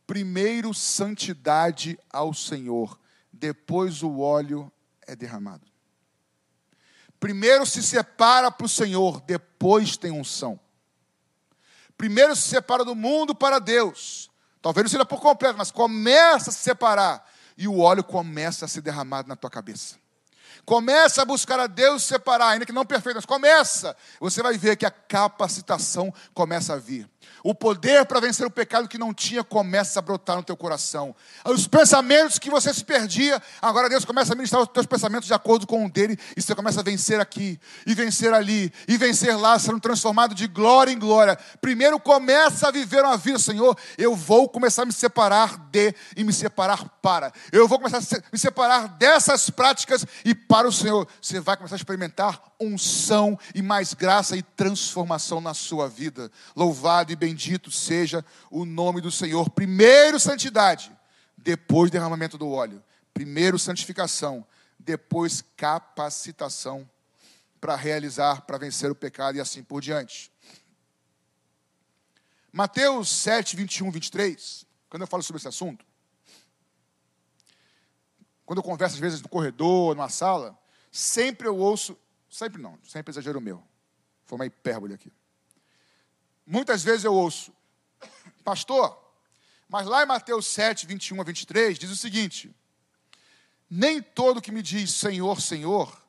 Primeiro, santidade ao Senhor, depois o óleo é derramado. Primeiro se separa para o Senhor, depois tem unção. Primeiro se separa do mundo para Deus. Talvez não seja por completo, mas começa a se separar. E o óleo começa a ser derramado na tua cabeça. Começa a buscar a Deus separar, ainda que não perfeito, mas começa. Você vai ver que a capacitação começa a vir. O poder para vencer o pecado que não tinha começa a brotar no teu coração. Os pensamentos que você se perdia, agora Deus começa a ministrar os teus pensamentos de acordo com o dele, e você começa a vencer aqui, e vencer ali, e vencer lá, sendo transformado de glória em glória. Primeiro começa a viver uma vida, Senhor, eu vou começar a me separar de e me separar para. Eu vou começar a me separar dessas práticas e para o Senhor. Você vai começar a experimentar unção e mais graça e transformação na sua vida. Louvado e bendito seja o nome do Senhor. Primeiro, santidade, depois, derramamento do óleo. Primeiro, santificação, depois, capacitação para realizar, para vencer o pecado e assim por diante. Mateus 7, 21, 23, quando eu falo sobre esse assunto, quando eu converso às vezes no corredor, numa sala, sempre eu ouço Sempre não, sempre exagero meu. Foi uma hipérbole aqui. Muitas vezes eu ouço, pastor, mas lá em Mateus 7, 21 a 23, diz o seguinte: Nem todo que me diz Senhor, Senhor,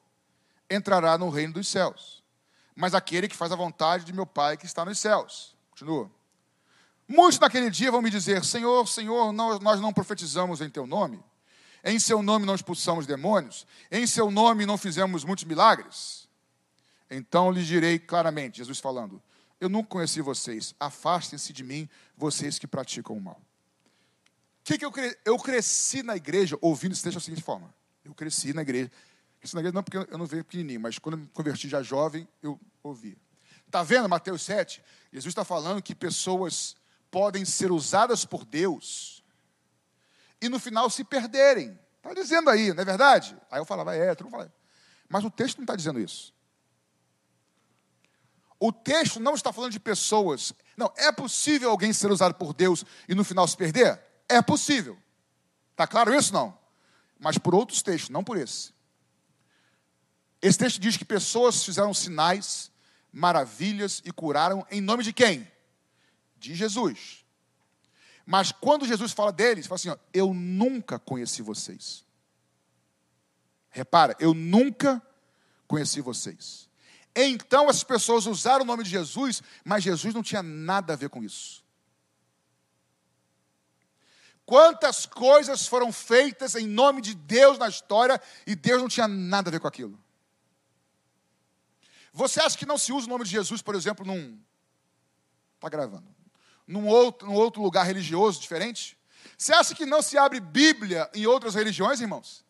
entrará no reino dos céus, mas aquele que faz a vontade de meu Pai que está nos céus. Continua. Muitos naquele dia vão me dizer: Senhor, Senhor, nós não profetizamos em teu nome em seu nome não expulsamos demônios, em seu nome não fizemos muitos milagres. Então lhes direi claramente, Jesus falando: Eu nunca conheci vocês, afastem-se de mim, vocês que praticam o mal. Que que eu, cre... eu cresci na igreja ouvindo esse texto da seguinte forma: Eu cresci na igreja, cresci na igreja não porque eu não veio pequenininho, mas quando eu me converti já jovem, eu ouvia. Está vendo Mateus 7? Jesus está falando que pessoas podem ser usadas por Deus e no final se perderem. Está dizendo aí, não é verdade? Aí eu falava, é, tu não fala. Mas o texto não está dizendo isso. O texto não está falando de pessoas. Não, é possível alguém ser usado por Deus e no final se perder? É possível. Está claro isso? Não. Mas por outros textos, não por esse. Esse texto diz que pessoas fizeram sinais, maravilhas e curaram em nome de quem? De Jesus. Mas quando Jesus fala deles, fala assim: ó, Eu nunca conheci vocês. Repara, eu nunca conheci vocês. Então as pessoas usaram o nome de Jesus, mas Jesus não tinha nada a ver com isso. Quantas coisas foram feitas em nome de Deus na história e Deus não tinha nada a ver com aquilo? Você acha que não se usa o nome de Jesus, por exemplo, num. Está gravando num outro, num outro lugar religioso diferente? Você acha que não se abre Bíblia em outras religiões, irmãos?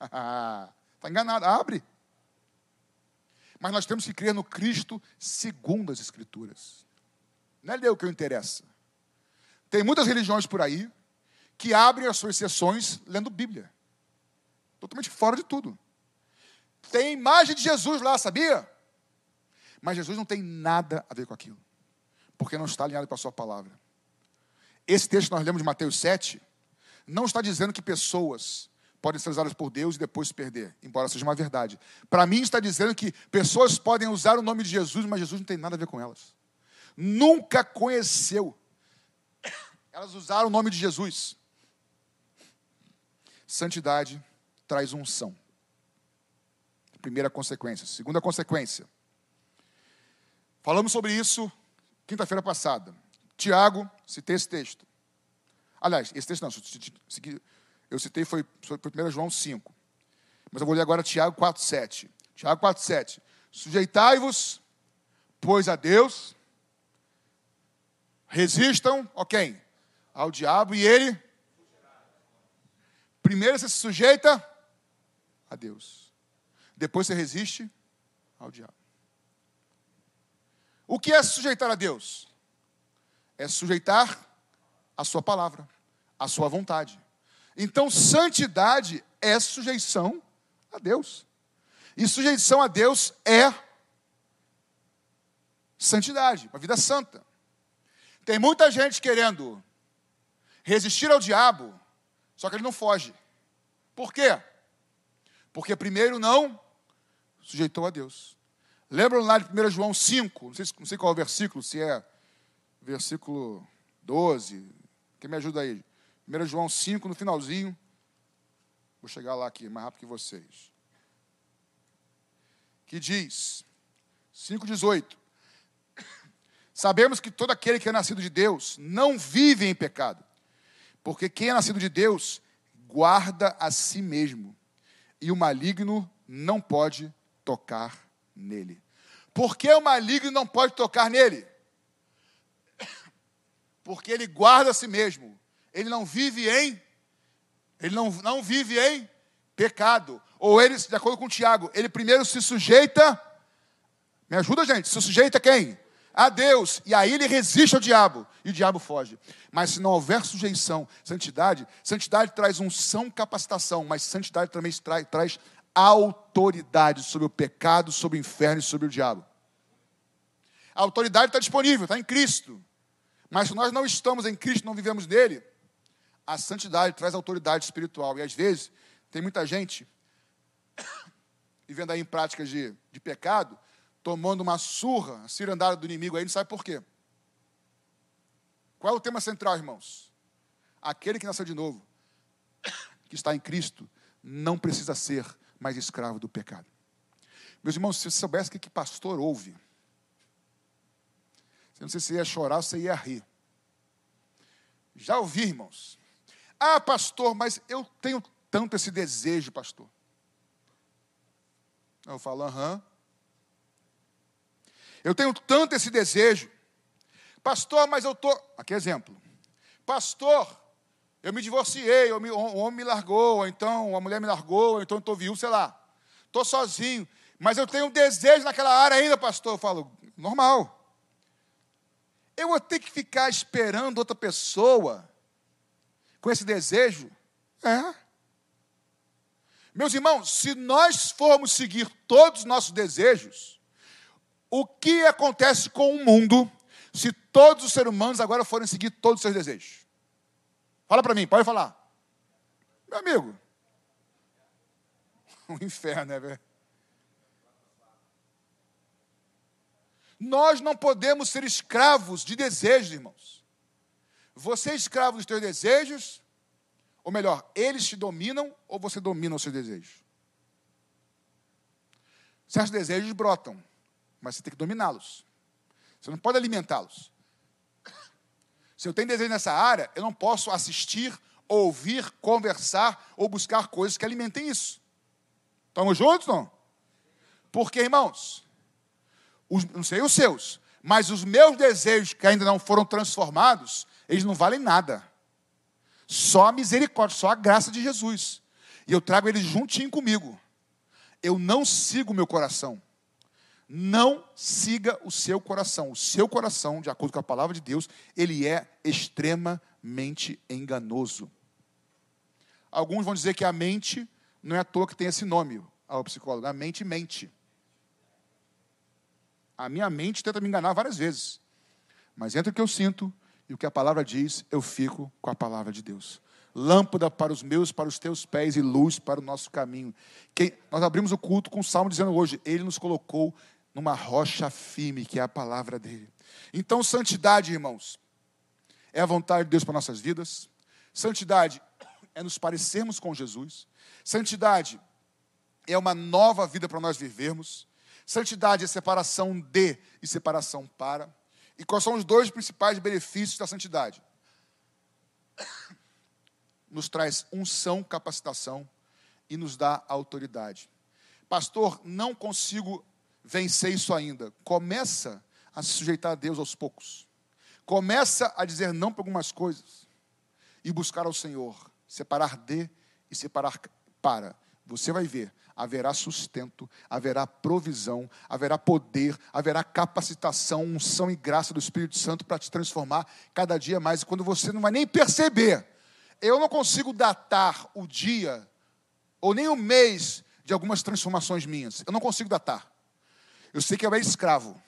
Está [laughs] enganado, abre. Mas nós temos que crer no Cristo segundo as Escrituras. Não é ler o que eu interessa. Tem muitas religiões por aí que abrem as suas sessões lendo Bíblia. Totalmente fora de tudo. Tem imagem de Jesus lá, sabia? Mas Jesus não tem nada a ver com aquilo porque não está alinhado com a sua palavra. Esse texto que nós lemos de Mateus 7 não está dizendo que pessoas podem ser usadas por Deus e depois se perder, embora seja uma verdade. Para mim está dizendo que pessoas podem usar o nome de Jesus, mas Jesus não tem nada a ver com elas. Nunca conheceu. Elas usaram o nome de Jesus. Santidade traz unção. Primeira consequência. Segunda consequência. Falamos sobre isso quinta-feira passada. Tiago, citei esse texto. Aliás, esse texto não, eu citei foi, foi 1 João 5. Mas eu vou ler agora Tiago 4, 7. Tiago 4, 7. Sujeitai-vos, pois a Deus, resistam, ok, ao diabo e ele. Primeiro você se sujeita a Deus. depois você resiste ao diabo. O que é sujeitar a Deus? É sujeitar a sua palavra, a sua vontade. Então, santidade é sujeição a Deus. E sujeição a Deus é santidade, uma vida santa. Tem muita gente querendo resistir ao diabo, só que ele não foge. Por quê? Porque primeiro não sujeitou a Deus. Lembram lá de 1 João 5, não sei, não sei qual é o versículo, se é versículo 12. Quem me ajuda aí? 1 João 5, no finalzinho. Vou chegar lá aqui, mais rápido que vocês. Que diz, 5,18. Sabemos que todo aquele que é nascido de Deus não vive em pecado, porque quem é nascido de Deus guarda a si mesmo, e o maligno não pode tocar nele. Por que o maligno não pode tocar nele? [coughs] Porque ele guarda a si mesmo. Ele não vive em ele não, não vive em pecado. Ou ele, de acordo com Tiago, ele primeiro se sujeita. Me ajuda, gente? Se sujeita a quem? A Deus. E aí ele resiste ao diabo. E o diabo foge. Mas se não houver sujeição, santidade, santidade traz unção, capacitação, mas santidade também traz, traz autoridade sobre o pecado, sobre o inferno e sobre o diabo. A autoridade está disponível, está em Cristo. Mas se nós não estamos em Cristo, não vivemos nele, a santidade traz autoridade espiritual. E às vezes, tem muita gente [coughs] vivendo aí em práticas de, de pecado, tomando uma surra, cirandada do inimigo aí, não sabe por quê. Qual é o tema central, irmãos? Aquele que nasceu de novo, [coughs] que está em Cristo, não precisa ser mais escravo do pecado. Meus irmãos, se você soubesse o que, que pastor ouve, você não sei se ia chorar ou se ia rir. Já ouvi, irmãos. Ah, pastor, mas eu tenho tanto esse desejo, pastor. Eu falo, aham. Eu tenho tanto esse desejo. Pastor, mas eu estou. Aqui exemplo. Pastor, eu me divorciei, eu me, o homem me largou, ou então a mulher me largou, ou então eu estou viúvo, sei lá. Estou sozinho. Mas eu tenho um desejo naquela área ainda, pastor. Eu falo, normal. Eu vou ter que ficar esperando outra pessoa com esse desejo? É. Meus irmãos, se nós formos seguir todos os nossos desejos, o que acontece com o mundo se todos os seres humanos agora forem seguir todos os seus desejos? Fala para mim, pode falar. Meu amigo, [laughs] o inferno, é velho? Nós não podemos ser escravos de desejos, irmãos. Você é escravo dos teus desejos, ou melhor, eles te dominam ou você domina os seus desejos? Certos desejos brotam, mas você tem que dominá-los. Você não pode alimentá-los. Se eu tenho desejo nessa área, eu não posso assistir, ouvir, conversar ou buscar coisas que alimentem isso. Estamos juntos, não? Porque, irmãos, os, não sei os seus, mas os meus desejos que ainda não foram transformados, eles não valem nada. Só a misericórdia, só a graça de Jesus. E eu trago eles juntinho comigo. Eu não sigo o meu coração. Não siga o seu coração. O seu coração, de acordo com a palavra de Deus, ele é extremamente enganoso. Alguns vão dizer que a mente não é à toa que tem esse nome, ao psicólogo. A mente mente. A minha mente tenta me enganar várias vezes. Mas entre o que eu sinto e o que a palavra diz, eu fico com a palavra de Deus lâmpada para os meus, para os teus pés e luz para o nosso caminho. Quem, nós abrimos o culto com o salmo dizendo hoje: Ele nos colocou numa rocha firme, que é a palavra dele. Então, santidade, irmãos, é a vontade de Deus para nossas vidas. Santidade [coughs] é nos parecermos com Jesus. Santidade é uma nova vida para nós vivermos. Santidade é separação de e separação para. E quais são os dois principais benefícios da santidade? [coughs] Nos traz unção, capacitação e nos dá autoridade. Pastor, não consigo vencer isso ainda. Começa a se sujeitar a Deus aos poucos. Começa a dizer não para algumas coisas e buscar ao Senhor, separar de e separar para. Você vai ver haverá sustento, haverá provisão, haverá poder, haverá capacitação, unção e graça do Espírito Santo para te transformar cada dia mais. E quando você não vai nem perceber, eu não consigo datar o dia ou nem o mês de algumas transformações minhas. Eu não consigo datar. Eu sei que eu era escravo.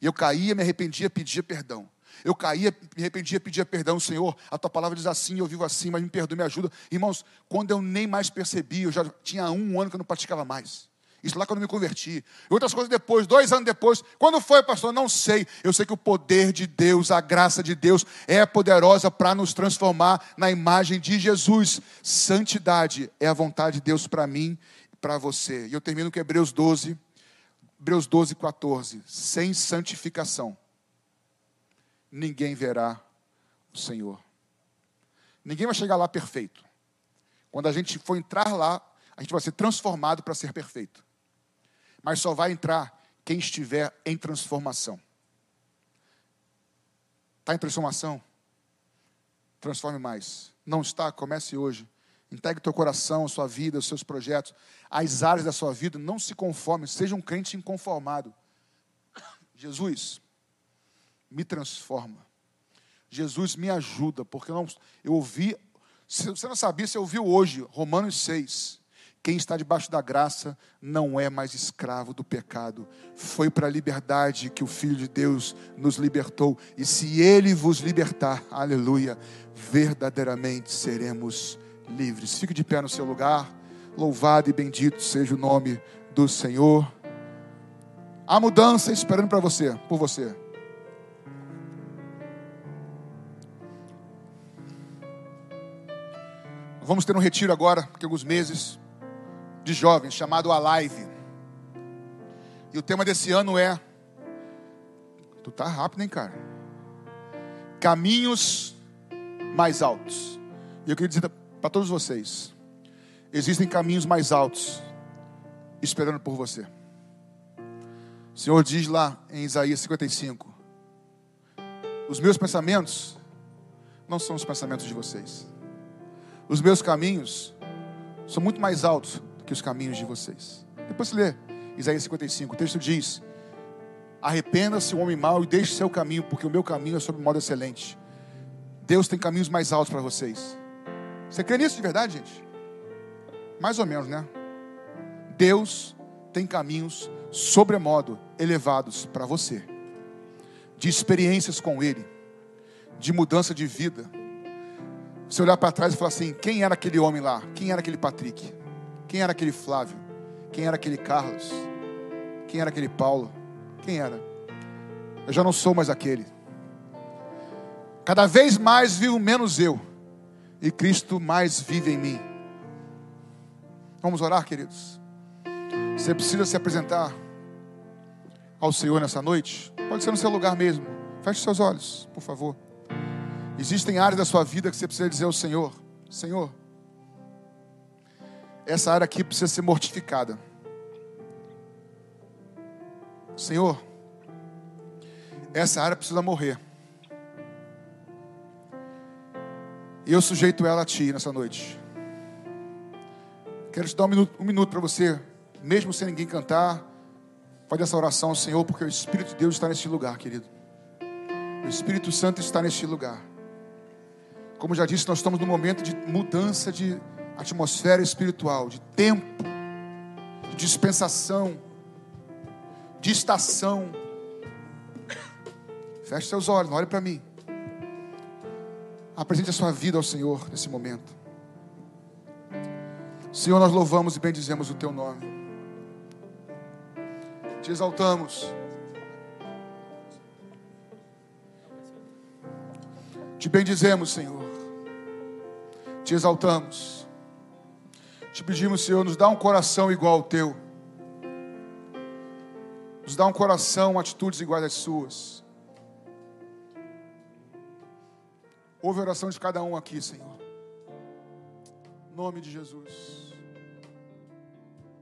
E eu caía, me arrependia, pedia perdão. Eu caía, me arrependia, pedia perdão, Senhor. A tua palavra diz assim, eu vivo assim, mas me perdoe, me ajuda. Irmãos, quando eu nem mais percebi, eu já tinha um ano que eu não praticava mais. Isso lá quando eu me converti. Outras coisas depois, dois anos depois. Quando foi, pastor? Não sei. Eu sei que o poder de Deus, a graça de Deus é poderosa para nos transformar na imagem de Jesus. Santidade é a vontade de Deus para mim e para você. E eu termino com Hebreus 12, Hebreus 12, 14. Sem santificação, ninguém verá o Senhor. Ninguém vai chegar lá perfeito. Quando a gente for entrar lá, a gente vai ser transformado para ser perfeito. Mas só vai entrar quem estiver em transformação. Está em transformação? Transforme mais. Não está? Comece hoje. Entregue teu coração, sua vida, os seus projetos, as áreas da sua vida. Não se conforme, seja um crente inconformado. Jesus, me transforma. Jesus me ajuda, porque não, eu ouvi, se você não sabia, você ouviu hoje, Romanos 6. Quem está debaixo da graça não é mais escravo do pecado. Foi para a liberdade que o Filho de Deus nos libertou. E se Ele vos libertar, aleluia, verdadeiramente seremos livres. Fique de pé no seu lugar. Louvado e bendito seja o nome do Senhor. A mudança esperando para você, por você. Vamos ter um retiro agora, daqui alguns meses, de jovens, chamado Alive. E o tema desse ano é. Tu tá rápido, hein, cara? Caminhos mais altos. E eu queria dizer para todos vocês: existem caminhos mais altos esperando por você. O Senhor diz lá em Isaías 55: Os meus pensamentos não são os pensamentos de vocês. Os meus caminhos são muito mais altos do que os caminhos de vocês. Depois você lê Isaías 55, o texto diz: Arrependa-se o homem mau e deixe seu caminho, porque o meu caminho é sobre modo excelente. Deus tem caminhos mais altos para vocês. Você crê nisso de verdade, gente? Mais ou menos, né? Deus tem caminhos sobremodo elevados para você, de experiências com Ele, de mudança de vida você olhar para trás e falar assim: quem era aquele homem lá? Quem era aquele Patrick? Quem era aquele Flávio? Quem era aquele Carlos? Quem era aquele Paulo? Quem era? Eu já não sou mais aquele. Cada vez mais vivo menos eu, e Cristo mais vive em mim. Vamos orar, queridos. Você precisa se apresentar ao Senhor nessa noite? Pode ser no seu lugar mesmo. Feche seus olhos, por favor. Existem áreas da sua vida que você precisa dizer ao Senhor: Senhor, essa área aqui precisa ser mortificada. Senhor, essa área precisa morrer. E eu sujeito ela a Ti nessa noite. Quero te dar um minuto, um minuto para você, mesmo sem ninguém cantar, faz essa oração ao Senhor, porque o Espírito de Deus está neste lugar, querido. O Espírito Santo está neste lugar. Como já disse, nós estamos num momento de mudança de atmosfera espiritual, de tempo, de dispensação, de estação. Feche seus olhos, olhe para mim. Apresente a sua vida ao Senhor nesse momento. Senhor, nós louvamos e bendizemos o teu nome. Te exaltamos. Te bendizemos, Senhor te exaltamos. Te pedimos, Senhor, nos dá um coração igual ao teu. Nos dá um coração, atitudes iguais às suas. Ouve a oração de cada um aqui, Senhor. Em nome de Jesus.